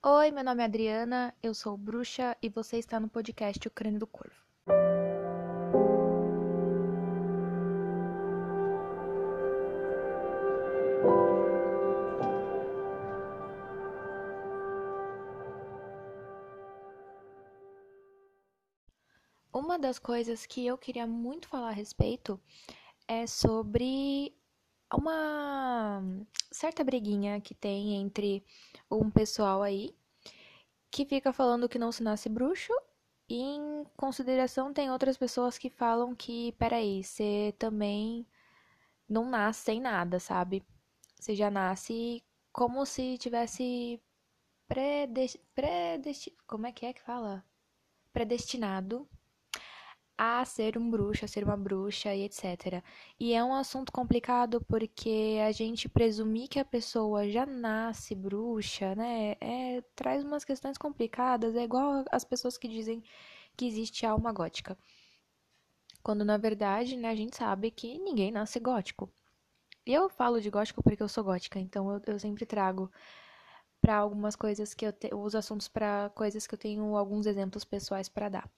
Oi, meu nome é Adriana, eu sou bruxa e você está no podcast O Crânio do Corvo. Uma das coisas que eu queria muito falar a respeito é sobre uma certa briguinha que tem entre um pessoal aí que fica falando que não se nasce bruxo e em consideração tem outras pessoas que falam que, peraí, você também não nasce sem nada, sabe? Você já nasce como se tivesse predestinado. Como é que é que fala? Predestinado a ser um bruxo, a ser uma bruxa e etc. E é um assunto complicado porque a gente presumir que a pessoa já nasce bruxa, né, é, traz umas questões complicadas. É igual as pessoas que dizem que existe alma gótica. Quando na verdade, né, a gente sabe que ninguém nasce gótico. E eu falo de gótico porque eu sou gótica, então eu, eu sempre trago para algumas coisas que eu os assuntos para coisas que eu tenho alguns exemplos pessoais para dar.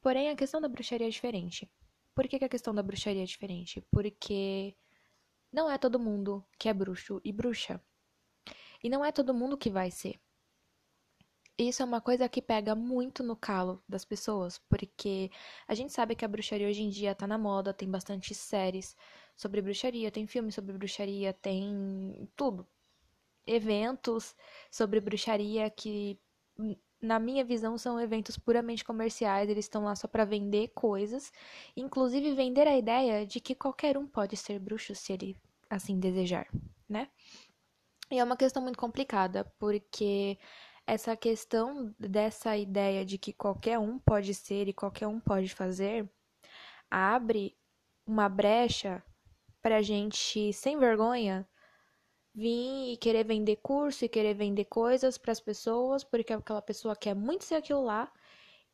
Porém, a questão da bruxaria é diferente. Por que, que a questão da bruxaria é diferente? Porque não é todo mundo que é bruxo e bruxa. E não é todo mundo que vai ser. Isso é uma coisa que pega muito no calo das pessoas, porque a gente sabe que a bruxaria hoje em dia tá na moda, tem bastante séries sobre bruxaria, tem filmes sobre bruxaria, tem tudo. Eventos sobre bruxaria que na minha visão, são eventos puramente comerciais, eles estão lá só para vender coisas, inclusive vender a ideia de que qualquer um pode ser bruxo se ele assim desejar, né? E é uma questão muito complicada, porque essa questão dessa ideia de que qualquer um pode ser e qualquer um pode fazer abre uma brecha pra gente sem vergonha vir e querer vender curso e querer vender coisas para as pessoas, porque aquela pessoa quer muito ser aquilo lá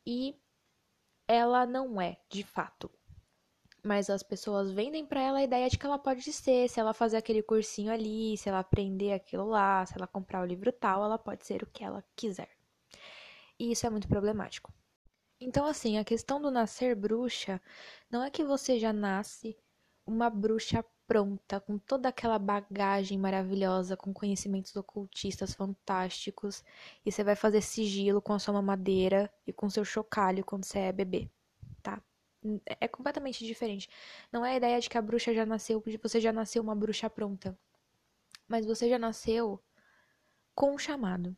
e ela não é, de fato. Mas as pessoas vendem para ela a ideia de que ela pode ser, se ela fazer aquele cursinho ali, se ela aprender aquilo lá, se ela comprar o livro tal, ela pode ser o que ela quiser. E isso é muito problemático. Então, assim, a questão do nascer bruxa não é que você já nasce uma bruxa pronta, com toda aquela bagagem maravilhosa, com conhecimentos ocultistas fantásticos, e você vai fazer sigilo com a sua mamadeira e com seu chocalho quando você é bebê, tá? É completamente diferente. Não é a ideia de que a bruxa já nasceu, de você já nasceu uma bruxa pronta. Mas você já nasceu com um chamado.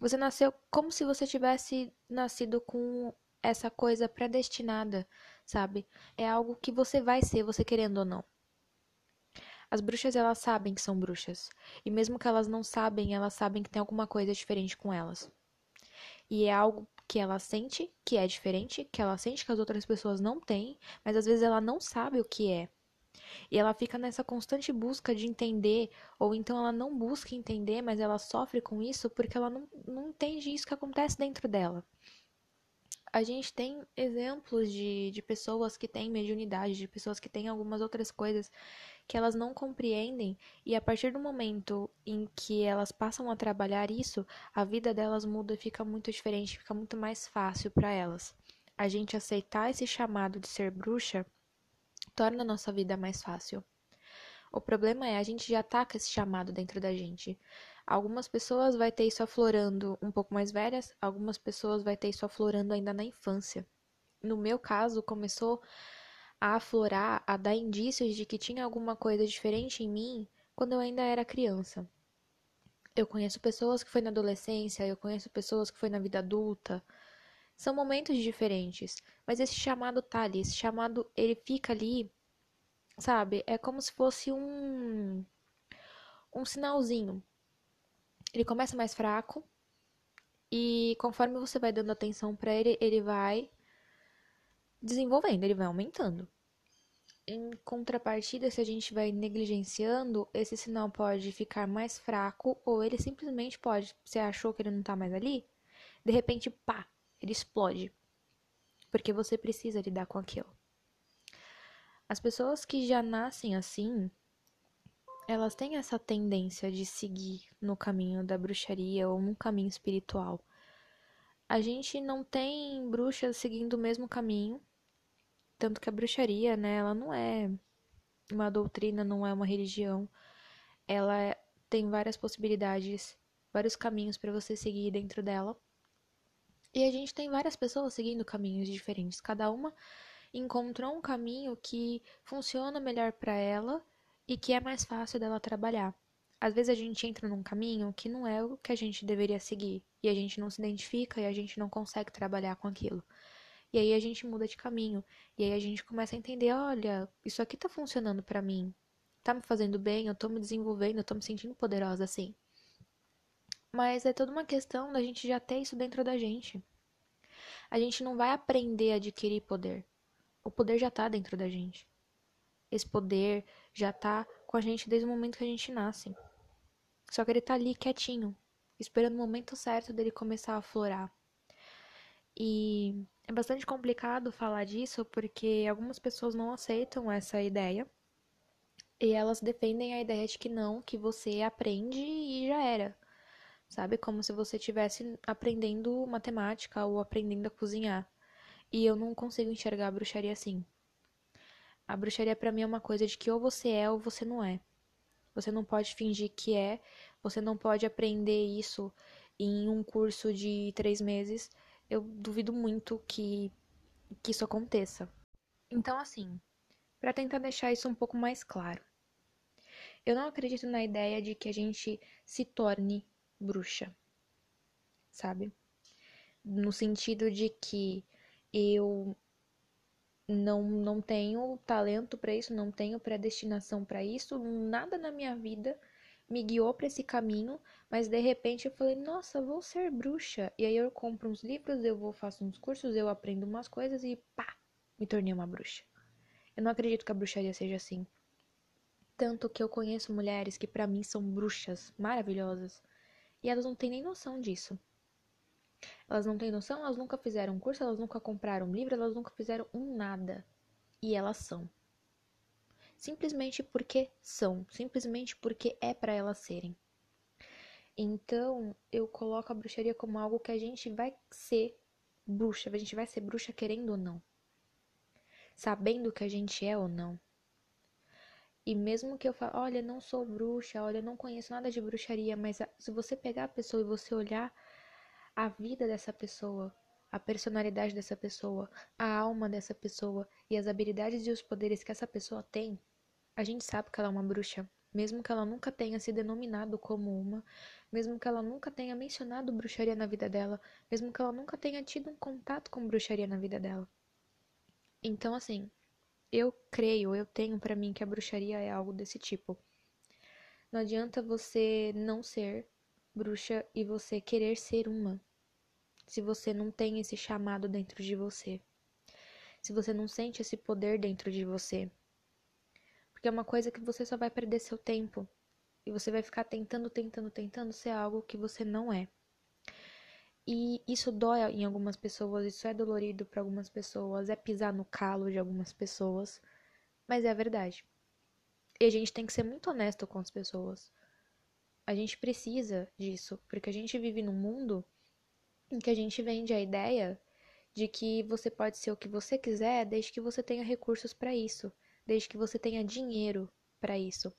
Você nasceu como se você tivesse nascido com essa coisa predestinada, sabe? É algo que você vai ser, você querendo ou não. As bruxas, elas sabem que são bruxas. E mesmo que elas não sabem, elas sabem que tem alguma coisa diferente com elas. E é algo que ela sente que é diferente, que ela sente que as outras pessoas não têm, mas às vezes ela não sabe o que é. E ela fica nessa constante busca de entender, ou então ela não busca entender, mas ela sofre com isso porque ela não, não entende isso que acontece dentro dela. A gente tem exemplos de, de pessoas que têm mediunidade, de pessoas que têm algumas outras coisas que elas não compreendem, e a partir do momento em que elas passam a trabalhar isso, a vida delas muda e fica muito diferente, fica muito mais fácil para elas. A gente aceitar esse chamado de ser bruxa torna a nossa vida mais fácil. O problema é a gente já tá com esse chamado dentro da gente. Algumas pessoas vai ter isso aflorando um pouco mais velhas, algumas pessoas vai ter isso aflorando ainda na infância. No meu caso, começou a aflorar, a dar indícios de que tinha alguma coisa diferente em mim quando eu ainda era criança. Eu conheço pessoas que foi na adolescência, eu conheço pessoas que foi na vida adulta. São momentos diferentes, mas esse chamado tá ali, esse chamado ele fica ali, sabe? É como se fosse um um sinalzinho. Ele começa mais fraco e conforme você vai dando atenção para ele, ele vai desenvolvendo, ele vai aumentando. Em contrapartida, se a gente vai negligenciando, esse sinal pode ficar mais fraco ou ele simplesmente pode, você achou que ele não tá mais ali, de repente, pá, ele explode. Porque você precisa lidar com aquilo. As pessoas que já nascem assim, elas têm essa tendência de seguir no caminho da bruxaria ou no caminho espiritual. A gente não tem bruxas seguindo o mesmo caminho, tanto que a bruxaria, né, ela não é uma doutrina, não é uma religião. Ela tem várias possibilidades, vários caminhos para você seguir dentro dela. E a gente tem várias pessoas seguindo caminhos diferentes, cada uma encontrou um caminho que funciona melhor para ela e que é mais fácil dela trabalhar. Às vezes a gente entra num caminho que não é o que a gente deveria seguir e a gente não se identifica e a gente não consegue trabalhar com aquilo. E aí a gente muda de caminho e aí a gente começa a entender, olha, isso aqui tá funcionando para mim. Tá me fazendo bem, eu tô me desenvolvendo, eu tô me sentindo poderosa assim. Mas é toda uma questão da gente já ter isso dentro da gente. A gente não vai aprender a adquirir poder. O poder já tá dentro da gente. Esse poder já tá com a gente desde o momento que a gente nasce. Só que ele tá ali quietinho, esperando o momento certo dele começar a florar. E é bastante complicado falar disso porque algumas pessoas não aceitam essa ideia. E elas defendem a ideia de que não, que você aprende e já era. Sabe? Como se você estivesse aprendendo matemática ou aprendendo a cozinhar. E eu não consigo enxergar a bruxaria assim. A bruxaria para mim é uma coisa de que ou você é ou você não é. Você não pode fingir que é, você não pode aprender isso em um curso de três meses. Eu duvido muito que, que isso aconteça. Então, assim, para tentar deixar isso um pouco mais claro, eu não acredito na ideia de que a gente se torne bruxa, sabe? No sentido de que eu não, não tenho talento para isso, não tenho predestinação para isso, nada na minha vida me guiou para esse caminho, mas de repente eu falei, nossa, vou ser bruxa. E aí eu compro uns livros, eu vou faço uns cursos, eu aprendo umas coisas e pá, me tornei uma bruxa. Eu não acredito que a bruxaria seja assim. Tanto que eu conheço mulheres que para mim são bruxas maravilhosas e elas não têm nem noção disso. Elas não têm noção, elas nunca fizeram um curso, elas nunca compraram um livro, elas nunca fizeram um nada. E elas são. Simplesmente porque são, simplesmente porque é para elas serem. Então, eu coloco a bruxaria como algo que a gente vai ser bruxa, a gente vai ser bruxa querendo ou não. Sabendo que a gente é ou não. E mesmo que eu fale, olha, não sou bruxa, olha, não conheço nada de bruxaria, mas se você pegar a pessoa e você olhar a vida dessa pessoa, a personalidade dessa pessoa, a alma dessa pessoa e as habilidades e os poderes que essa pessoa tem, a gente sabe que ela é uma bruxa, mesmo que ela nunca tenha se denominado como uma, mesmo que ela nunca tenha mencionado bruxaria na vida dela, mesmo que ela nunca tenha tido um contato com bruxaria na vida dela. Então, assim, eu creio, eu tenho para mim que a bruxaria é algo desse tipo. Não adianta você não ser bruxa e você querer ser uma. Se você não tem esse chamado dentro de você. Se você não sente esse poder dentro de você. Porque é uma coisa que você só vai perder seu tempo. E você vai ficar tentando, tentando, tentando ser algo que você não é. E isso dói em algumas pessoas, isso é dolorido para algumas pessoas, é pisar no calo de algumas pessoas, mas é a verdade. E a gente tem que ser muito honesto com as pessoas. A gente precisa disso, porque a gente vive num mundo em que a gente vende a ideia de que você pode ser o que você quiser desde que você tenha recursos para isso, desde que você tenha dinheiro para isso.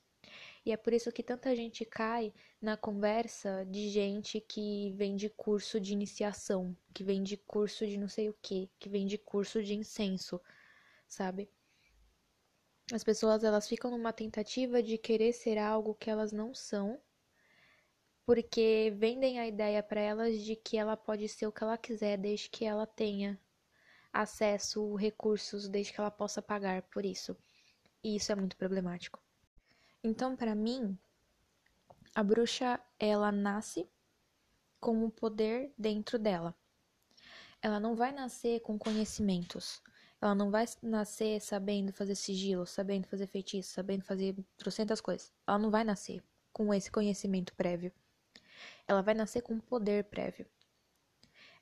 E é por isso que tanta gente cai na conversa de gente que vende curso de iniciação, que vende curso de não sei o que, que vende curso de incenso, sabe? As pessoas elas ficam numa tentativa de querer ser algo que elas não são, porque vendem a ideia para elas de que ela pode ser o que ela quiser desde que ela tenha acesso, recursos, desde que ela possa pagar por isso. E isso é muito problemático. Então, para mim, a bruxa ela nasce com o poder dentro dela. Ela não vai nascer com conhecimentos. Ela não vai nascer sabendo fazer sigilo, sabendo fazer feitiço, sabendo fazer trocentas coisas. Ela não vai nascer com esse conhecimento prévio. Ela vai nascer com um poder prévio.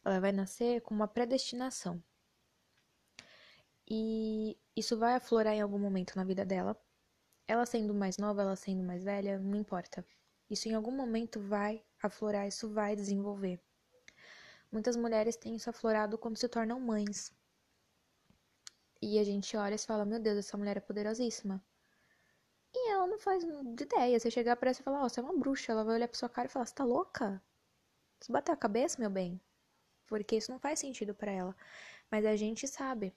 Ela vai nascer com uma predestinação. E isso vai aflorar em algum momento na vida dela Ela sendo mais nova, ela sendo mais velha, não importa. Isso em algum momento vai aflorar, isso vai desenvolver. Muitas mulheres têm isso aflorado quando se tornam mães. E a gente olha e fala: Meu Deus, essa mulher é poderosíssima. E ela não faz ideia. Você chegar pra ela e falar: Ó, oh, você é uma bruxa. Ela vai olhar pra sua cara e falar: Você tá louca? Você bateu a cabeça, meu bem? Porque isso não faz sentido para ela. Mas a gente sabe.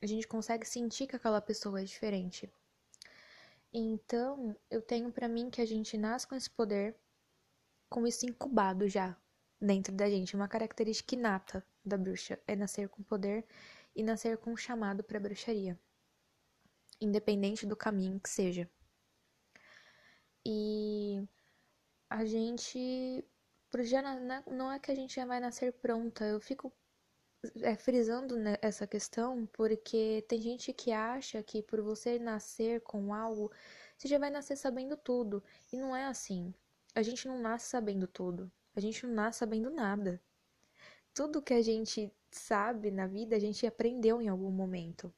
A gente consegue sentir que aquela pessoa é diferente. Então, eu tenho para mim que a gente nasce com esse poder, com isso incubado já dentro da gente. Uma característica inata da bruxa é nascer com poder e nascer com um chamado para bruxaria, independente do caminho que seja. E a gente já não é que a gente já vai nascer pronta. Eu fico é, frisando né, essa questão porque tem gente que acha que por você nascer com algo, você já vai nascer sabendo tudo. E não é assim. A gente não nasce sabendo tudo. A gente não nasce sabendo nada. Tudo que a gente sabe na vida, a gente aprendeu em algum momento.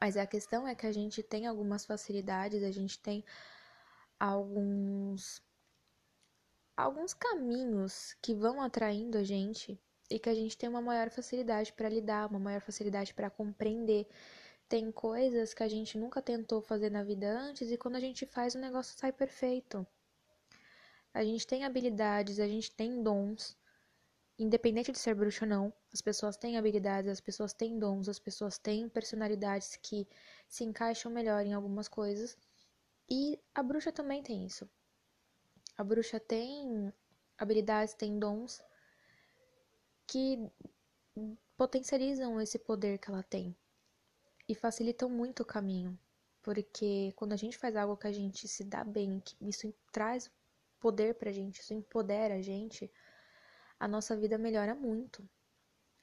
Mas a questão é que a gente tem algumas facilidades, a gente tem alguns alguns caminhos que vão atraindo a gente e que a gente tem uma maior facilidade para lidar, uma maior facilidade para compreender. Tem coisas que a gente nunca tentou fazer na vida antes e quando a gente faz o negócio sai perfeito. A gente tem habilidades, a gente tem dons, independente de ser bruxo ou não. As pessoas têm habilidades, as pessoas têm dons, as pessoas têm personalidades que se encaixam melhor em algumas coisas. E a bruxa também tem isso. A bruxa tem habilidades, tem dons que potencializam esse poder que ela tem e facilitam muito o caminho, porque quando a gente faz algo que a gente se dá bem, que isso traz poder pra gente, isso empodera a gente, a nossa vida melhora muito.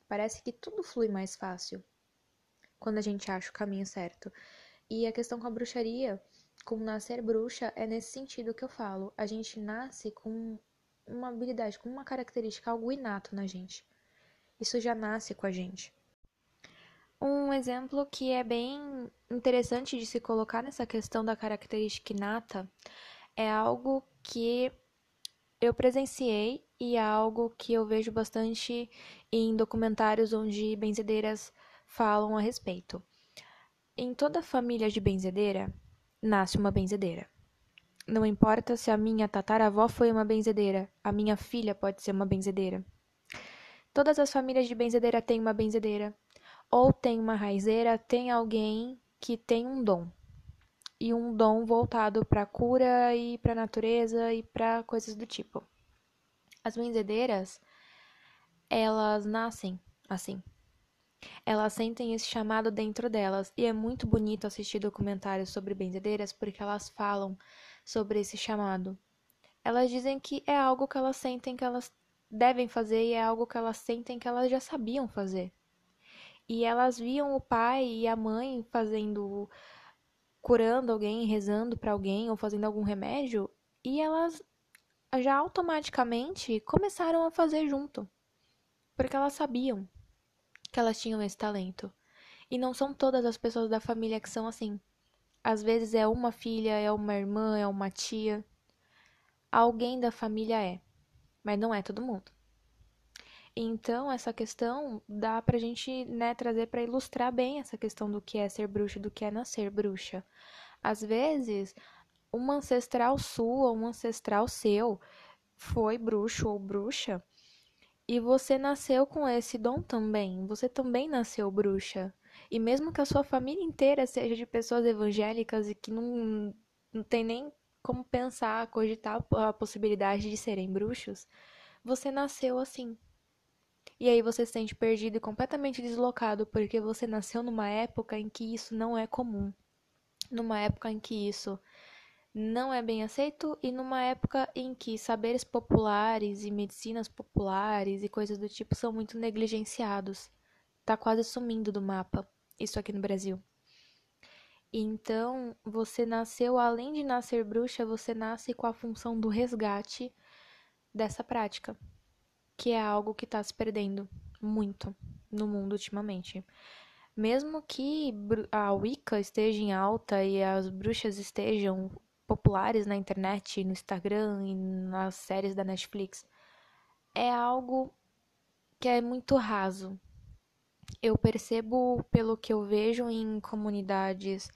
Parece que tudo flui mais fácil quando a gente acha o caminho certo. E a questão com a bruxaria, com nascer bruxa, é nesse sentido que eu falo. A gente nasce com uma habilidade, com uma característica, algo inato na gente. Isso já nasce com a gente. Um exemplo que é bem interessante de se colocar nessa questão da característica inata é algo que eu presenciei e é algo que eu vejo bastante em documentários onde benzedeiras falam a respeito. Em toda família de benzedeira, nasce uma benzedeira. Não importa se a minha tataravó foi uma benzedeira, a minha filha pode ser uma benzedeira. Todas as famílias de benzedeira têm uma benzedeira. Ou tem uma raizeira, tem alguém que tem um dom. E um dom voltado para cura e para natureza e para coisas do tipo. As benzedeiras, elas nascem assim. Elas sentem esse chamado dentro delas e é muito bonito assistir documentários sobre benzedeiras porque elas falam sobre esse chamado. Elas dizem que é algo que elas sentem que elas devem fazer e é algo que elas sentem que elas já sabiam fazer. E elas viam o pai e a mãe fazendo curando alguém, rezando para alguém ou fazendo algum remédio, e elas já automaticamente começaram a fazer junto. Porque elas sabiam que elas tinham esse talento. E não são todas as pessoas da família que são assim. Às vezes é uma filha, é uma irmã, é uma tia. Alguém da família é mas não é todo mundo. Então, essa questão dá pra gente, né, trazer para ilustrar bem essa questão do que é ser bruxa, do que é nascer bruxa. Às vezes, uma ancestral sua, um ancestral seu foi bruxo ou bruxa, e você nasceu com esse dom também. Você também nasceu bruxa. E mesmo que a sua família inteira seja de pessoas evangélicas e que não, não tem nem como pensar, cogitar a possibilidade de serem bruxos, você nasceu assim. E aí você se sente perdido e completamente deslocado porque você nasceu numa época em que isso não é comum. Numa época em que isso não é bem aceito e numa época em que saberes populares e medicinas populares e coisas do tipo são muito negligenciados. Tá quase sumindo do mapa, isso aqui no Brasil. Então, você nasceu, além de nascer bruxa, você nasce com a função do resgate dessa prática, que é algo que está se perdendo muito no mundo ultimamente. Mesmo que a Wicca esteja em alta e as bruxas estejam populares na internet, no Instagram e nas séries da Netflix, é algo que é muito raso. Eu percebo pelo que eu vejo em comunidades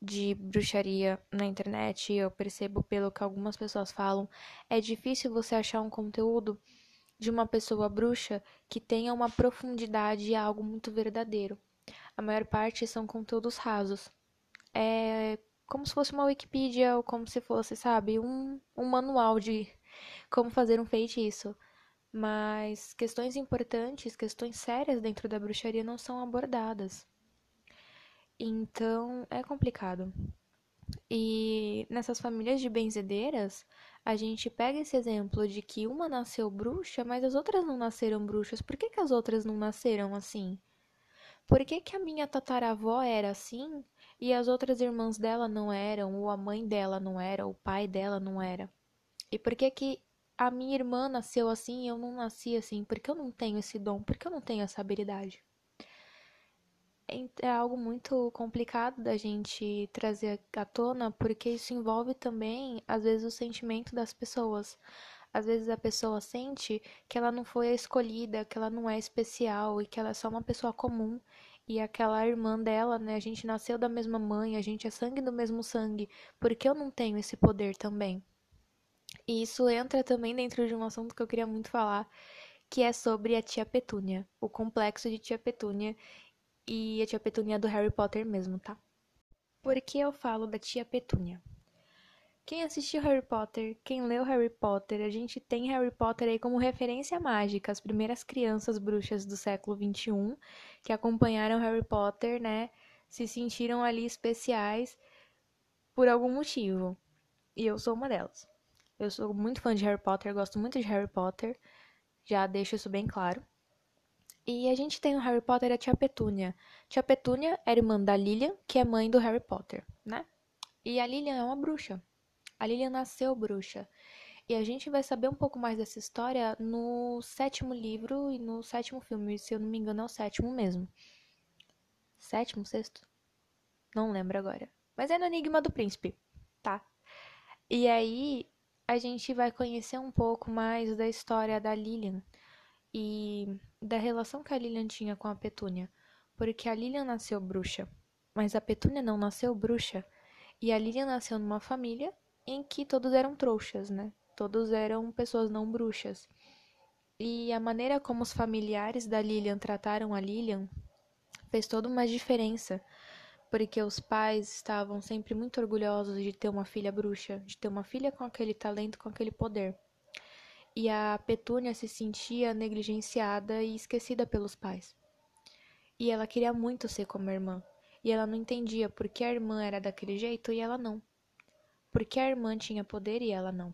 de bruxaria na internet, eu percebo pelo que algumas pessoas falam, é difícil você achar um conteúdo de uma pessoa bruxa que tenha uma profundidade e algo muito verdadeiro. A maior parte são conteúdos rasos. É como se fosse uma Wikipedia ou como se fosse, sabe, um, um manual de como fazer um feitiço. Mas questões importantes, questões sérias dentro da bruxaria não são abordadas. Então é complicado. E nessas famílias de benzedeiras, a gente pega esse exemplo de que uma nasceu bruxa, mas as outras não nasceram bruxas. Por que, que as outras não nasceram assim? Por que, que a minha tataravó era assim e as outras irmãs dela não eram, ou a mãe dela não era, ou o pai dela não era? E por que que a minha irmã nasceu assim e eu não nasci assim? Porque eu não tenho esse dom, porque eu não tenho essa habilidade é algo muito complicado da gente trazer à tona, porque isso envolve também, às vezes, o sentimento das pessoas. Às vezes a pessoa sente que ela não foi a escolhida, que ela não é especial e que ela é só uma pessoa comum. E aquela irmã dela, né? A gente nasceu da mesma mãe, a gente é sangue do mesmo sangue. porque eu não tenho esse poder também? E isso entra também dentro de um assunto que eu queria muito falar, que é sobre a tia Petúnia, o complexo de tia Petúnia e a tia Petúnia do Harry Potter mesmo, tá? Por que eu falo da tia Petúnia? Quem assistiu Harry Potter, quem leu Harry Potter, a gente tem Harry Potter aí como referência mágica, as primeiras crianças bruxas do século XXI que acompanharam Harry Potter, né, se sentiram ali especiais por algum motivo. E eu sou uma delas. Eu sou muito fã de Harry Potter, gosto muito de Harry Potter, já deixo isso bem claro. E a gente tem no Harry Potter a tia Petúnia. Tia Petúnia era irmã da Lilian, que é mãe do Harry Potter, né? E a Lilian é uma bruxa. A Lilian nasceu bruxa. E a gente vai saber um pouco mais dessa história no sétimo livro e no sétimo filme. Se eu não me engano, é o sétimo mesmo. Sétimo, sexto? Não lembro agora. Mas é no Enigma do Príncipe, tá? E aí a gente vai conhecer um pouco mais da história da Lilian e da relação que a Lilian tinha com a Petúnia, porque a Lilian nasceu bruxa, mas a Petúnia não nasceu bruxa, e a Lilian nasceu numa família em que todos eram trouxas, né? Todos eram pessoas não bruxas. E a maneira como os familiares da Lilian trataram a Lilian fez toda uma diferença, porque os pais estavam sempre muito orgulhosos de ter uma filha bruxa, de ter uma filha com aquele talento, com aquele poder e a Petúnia se sentia negligenciada e esquecida pelos pais. E ela queria muito ser como a irmã, e ela não entendia por que a irmã era daquele jeito e ela não. Por que a irmã tinha poder e ela não.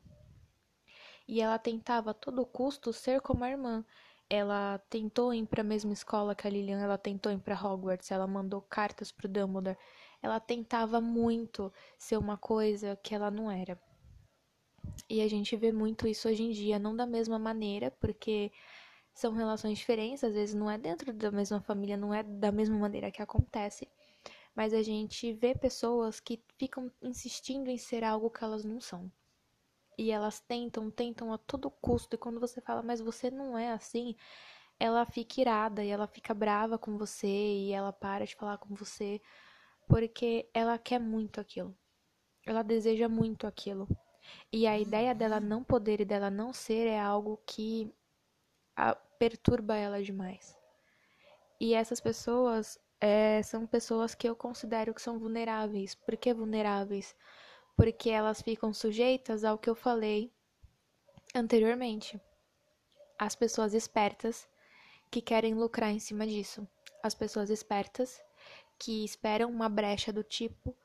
E ela tentava a todo custo ser como a irmã. Ela tentou ir para a mesma escola que a Lilian, ela tentou ir para Hogwarts, ela mandou cartas para o Dumbledore. Ela tentava muito ser uma coisa que ela não era. E a gente vê muito isso hoje em dia, não da mesma maneira, porque são relações diferentes, às vezes não é dentro da mesma família, não é da mesma maneira que acontece. Mas a gente vê pessoas que ficam insistindo em ser algo que elas não são. E elas tentam, tentam a todo custo. E quando você fala, mas você não é assim, ela fica irada e ela fica brava com você e ela para de falar com você porque ela quer muito aquilo. Ela deseja muito aquilo. E a ideia dela não poder e dela não ser é algo que a, perturba ela demais. E essas pessoas é, são pessoas que eu considero que são vulneráveis. Por que vulneráveis? Porque elas ficam sujeitas ao que eu falei anteriormente. As pessoas espertas que querem lucrar em cima disso. As pessoas espertas que esperam uma brecha do tipo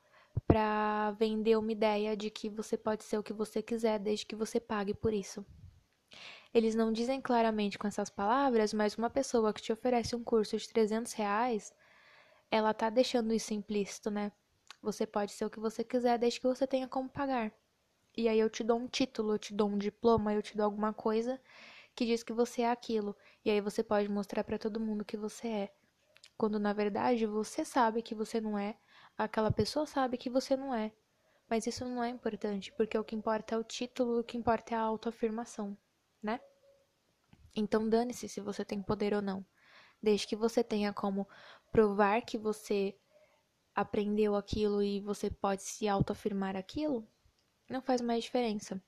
para vender uma ideia de que você pode ser o que você quiser desde que você pague por isso. Eles não dizem claramente com essas palavras, mas uma pessoa que te oferece um curso de 300 reais, ela tá deixando isso implícito, né? Você pode ser o que você quiser desde que você tenha como pagar. E aí eu te dou um título, eu te dou um diploma, eu te dou alguma coisa que diz que você é aquilo. E aí você pode mostrar para todo mundo que você é. quando na verdade você sabe que você não é, aquela pessoa sabe que você não é. Mas isso não é importante, porque o que importa é o título, o que importa é a autoafirmação, né? Então dane-se se você tem poder ou não. Desde que você tenha como provar que você aprendeu aquilo e você pode se autoafirmar aquilo, não faz mais diferença.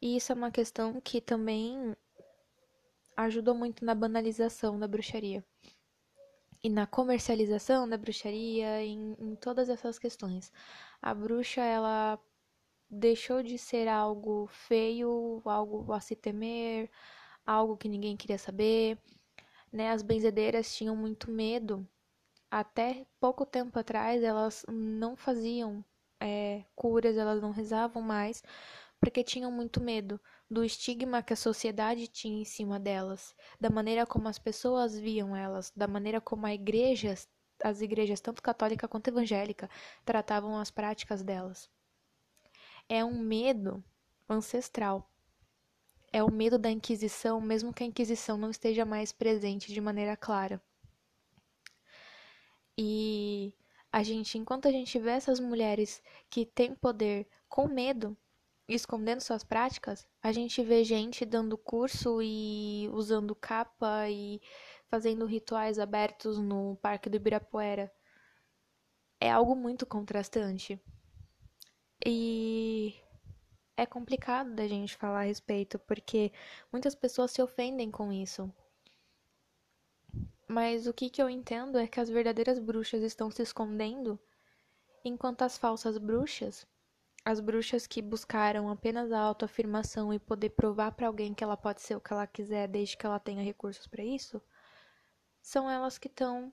E isso é uma questão que também ajudou muito na banalização da bruxaria e na comercialização da bruxaria, em, em todas essas questões. A bruxa, ela deixou de ser algo feio, algo a se temer, algo que ninguém queria saber, né? As benzedeiras tinham muito medo. Até pouco tempo atrás, elas não faziam é, curas, elas não rezavam mais, porque tinham muito medo do estigma que a sociedade tinha em cima delas, da maneira como as pessoas viam elas, da maneira como a igreja, as igrejas, tanto católica quanto evangélica, tratavam as práticas delas. É um medo ancestral. É o medo da Inquisição, mesmo que a Inquisição não esteja mais presente de maneira clara. E a gente, enquanto a gente vê essas mulheres que têm poder com medo, escondendo suas práticas, a gente vê gente dando curso e usando capa e fazendo rituais abertos no Parque do Ibirapuera. É algo muito contrastante. E é complicado da gente falar a respeito, porque muitas pessoas se ofendem com isso. Mas o que, que eu entendo é que as verdadeiras bruxas estão se escondendo, enquanto as falsas bruxas as bruxas que buscaram apenas a autoafirmação e poder provar para alguém que ela pode ser o que ela quiser desde que ela tenha recursos para isso, são elas que estão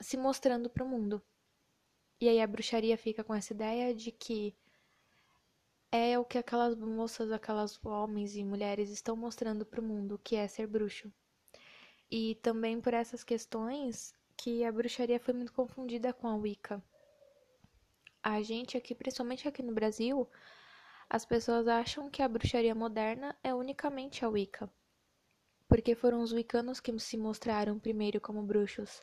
se mostrando para o mundo. E aí a bruxaria fica com essa ideia de que é o que aquelas moças, aquelas homens e mulheres estão mostrando para o mundo, que é ser bruxo. E também por essas questões que a bruxaria foi muito confundida com a Wicca a gente aqui, principalmente aqui no Brasil, as pessoas acham que a bruxaria moderna é unicamente a Wicca. Porque foram os wiccanos que se mostraram primeiro como bruxos,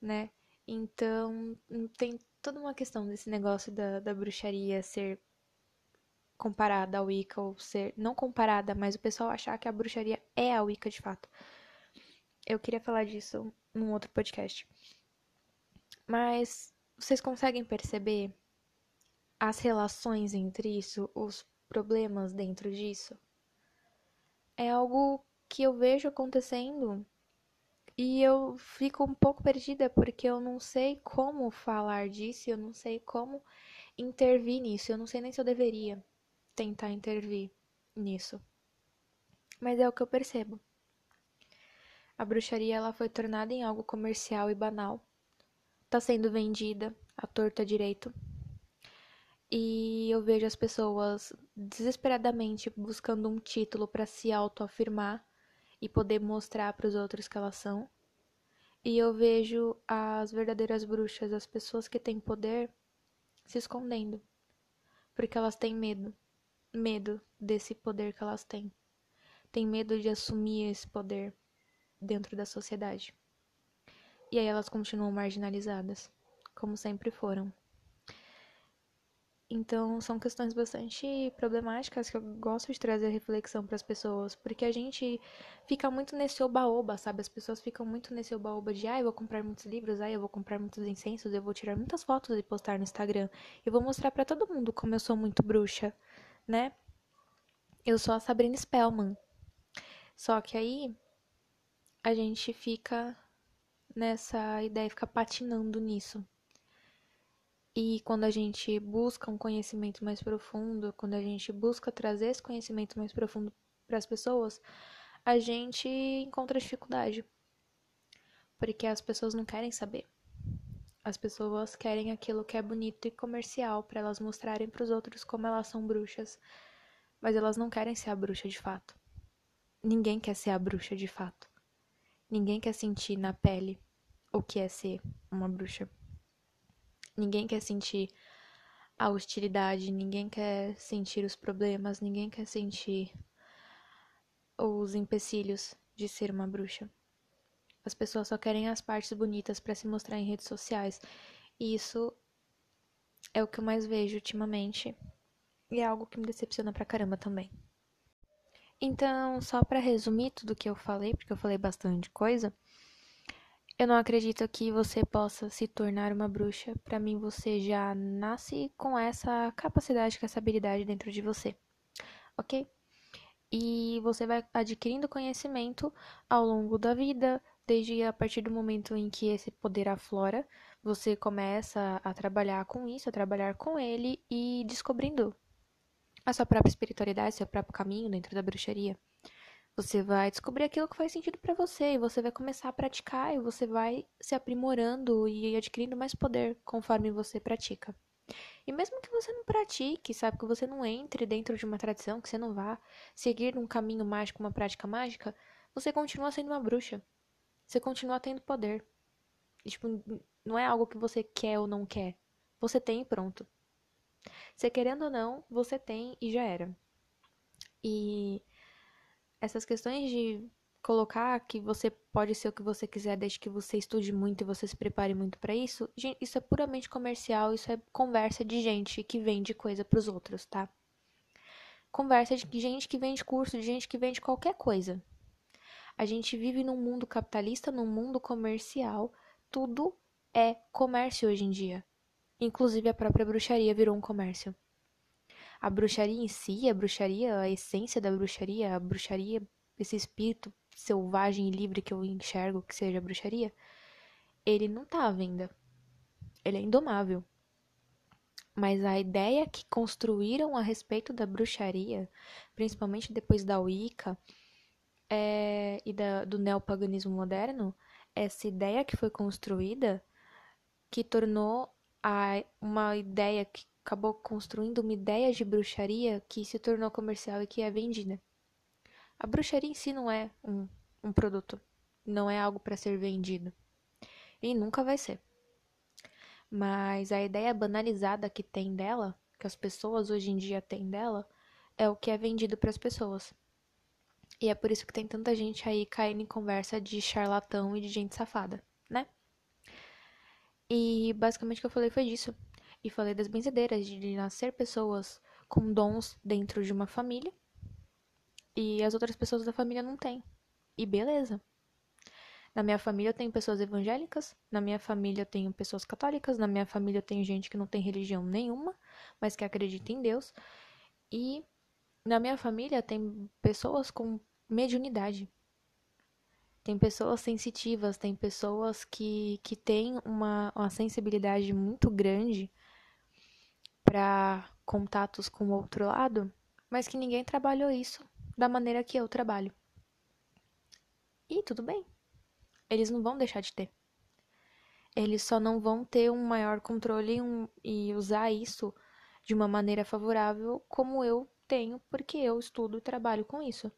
né? Então, tem toda uma questão desse negócio da, da bruxaria ser comparada à Wicca, ou ser. Não comparada, mas o pessoal achar que a bruxaria é a Wicca de fato. Eu queria falar disso num outro podcast. Mas vocês conseguem perceber as relações entre isso, os problemas dentro disso? É algo que eu vejo acontecendo e eu fico um pouco perdida porque eu não sei como falar disso, eu não sei como intervir nisso, eu não sei nem se eu deveria tentar intervir nisso. Mas é o que eu percebo. A bruxaria ela foi tornada em algo comercial e banal tá sendo vendida à torta direito. E eu vejo as pessoas desesperadamente buscando um título para se autoafirmar e poder mostrar para os outros que elas são. E eu vejo as verdadeiras bruxas, as pessoas que têm poder, se escondendo. Porque elas têm medo. Medo desse poder que elas têm. Têm medo de assumir esse poder dentro da sociedade. E aí elas continuam marginalizadas, como sempre foram. Então, são questões bastante problemáticas que eu gosto de trazer reflexão para as pessoas, porque a gente fica muito nesse oba-oba, sabe? As pessoas ficam muito nesse oba-oba de, ah, eu vou comprar muitos livros, ah, eu vou comprar muitos incensos, eu vou tirar muitas fotos e postar no Instagram. Eu vou mostrar para todo mundo como eu sou muito bruxa, né? Eu sou a Sabrina Spellman. Só que aí a gente fica nessa ideia, ficar patinando nisso. E quando a gente busca um conhecimento mais profundo, quando a gente busca trazer esse conhecimento mais profundo para as pessoas, a gente encontra dificuldade. Porque as pessoas não querem saber. As pessoas querem aquilo que é bonito e comercial para elas mostrarem para os outros como elas são bruxas, mas elas não querem ser a bruxa de fato. Ninguém quer ser a bruxa de fato. Ninguém quer sentir na pele o que é ser uma bruxa. Ninguém quer sentir a hostilidade, ninguém quer sentir os problemas, ninguém quer sentir os empecilhos de ser uma bruxa. As pessoas só querem as partes bonitas para se mostrar em redes sociais. E isso é o que eu mais vejo ultimamente. E é algo que me decepciona pra caramba também. Então, só para resumir tudo que eu falei, porque eu falei bastante coisa, eu não acredito que você possa se tornar uma bruxa. Para mim, você já nasce com essa capacidade, com essa habilidade dentro de você, ok? E você vai adquirindo conhecimento ao longo da vida, desde a partir do momento em que esse poder aflora, você começa a trabalhar com isso, a trabalhar com ele e descobrindo a sua própria espiritualidade, seu próprio caminho dentro da bruxaria. Você vai descobrir aquilo que faz sentido para você e você vai começar a praticar e você vai se aprimorando e adquirindo mais poder conforme você pratica. E mesmo que você não pratique, sabe, que você não entre dentro de uma tradição, que você não vá seguir um caminho mágico, uma prática mágica, você continua sendo uma bruxa. Você continua tendo poder. E, tipo, não é algo que você quer ou não quer. Você tem e pronto. Você querendo ou não, você tem e já era. E essas questões de colocar que você pode ser o que você quiser desde que você estude muito e você se prepare muito para isso, isso é puramente comercial, isso é conversa de gente que vende coisa para os outros, tá? Conversa de gente que vende curso, de gente que vende qualquer coisa. A gente vive num mundo capitalista, num mundo comercial, tudo é comércio hoje em dia. Inclusive a própria bruxaria virou um comércio a bruxaria em si, a bruxaria, a essência da bruxaria, a bruxaria, esse espírito selvagem e livre que eu enxergo que seja bruxaria, ele não tá à venda. Ele é indomável. Mas a ideia que construíram a respeito da bruxaria, principalmente depois da Wicca é, e da, do neopaganismo moderno, essa ideia que foi construída que tornou a, uma ideia que acabou construindo uma ideia de bruxaria que se tornou comercial e que é vendida. A bruxaria em si não é um, um produto, não é algo para ser vendido. E nunca vai ser. Mas a ideia banalizada que tem dela, que as pessoas hoje em dia têm dela, é o que é vendido para as pessoas. E é por isso que tem tanta gente aí caindo em conversa de charlatão e de gente safada? E basicamente o que eu falei foi disso e falei das benzedeiras, de nascer pessoas com dons dentro de uma família e as outras pessoas da família não têm. E beleza. Na minha família eu tenho pessoas evangélicas, na minha família eu tenho pessoas católicas, na minha família eu tenho gente que não tem religião nenhuma, mas que acredita em Deus. E na minha família tem pessoas com mediunidade. Tem pessoas sensitivas, tem pessoas que, que têm uma, uma sensibilidade muito grande para contatos com o outro lado, mas que ninguém trabalhou isso da maneira que eu trabalho. E tudo bem. Eles não vão deixar de ter. Eles só não vão ter um maior controle um, e usar isso de uma maneira favorável como eu tenho, porque eu estudo e trabalho com isso.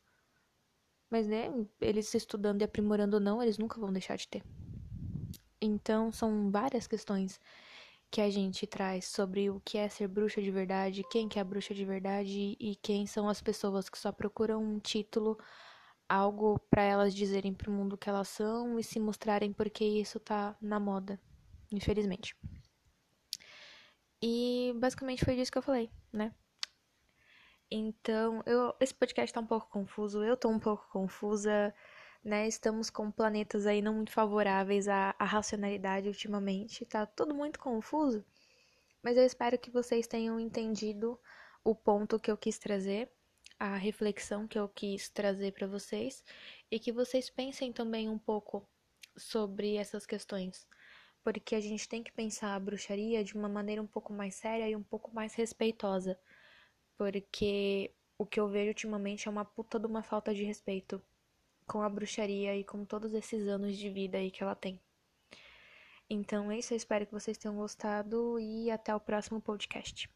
Mas, né, eles estudando e aprimorando ou não, eles nunca vão deixar de ter. Então, são várias questões que a gente traz sobre o que é ser bruxa de verdade, quem que é bruxa de verdade e quem são as pessoas que só procuram um título, algo para elas dizerem pro mundo que elas são e se mostrarem porque isso tá na moda, infelizmente. E basicamente foi disso que eu falei, né? Então, eu, esse podcast tá um pouco confuso, eu tô um pouco confusa né? Estamos com planetas aí não muito favoráveis à, à racionalidade ultimamente, tá tudo muito confuso, mas eu espero que vocês tenham entendido o ponto que eu quis trazer, a reflexão que eu quis trazer para vocês e que vocês pensem também um pouco sobre essas questões, porque a gente tem que pensar a bruxaria de uma maneira um pouco mais séria e um pouco mais respeitosa, porque o que eu vejo ultimamente é uma puta de uma falta de respeito com a bruxaria e com todos esses anos de vida aí que ela tem. Então é isso, eu espero que vocês tenham gostado e até o próximo podcast.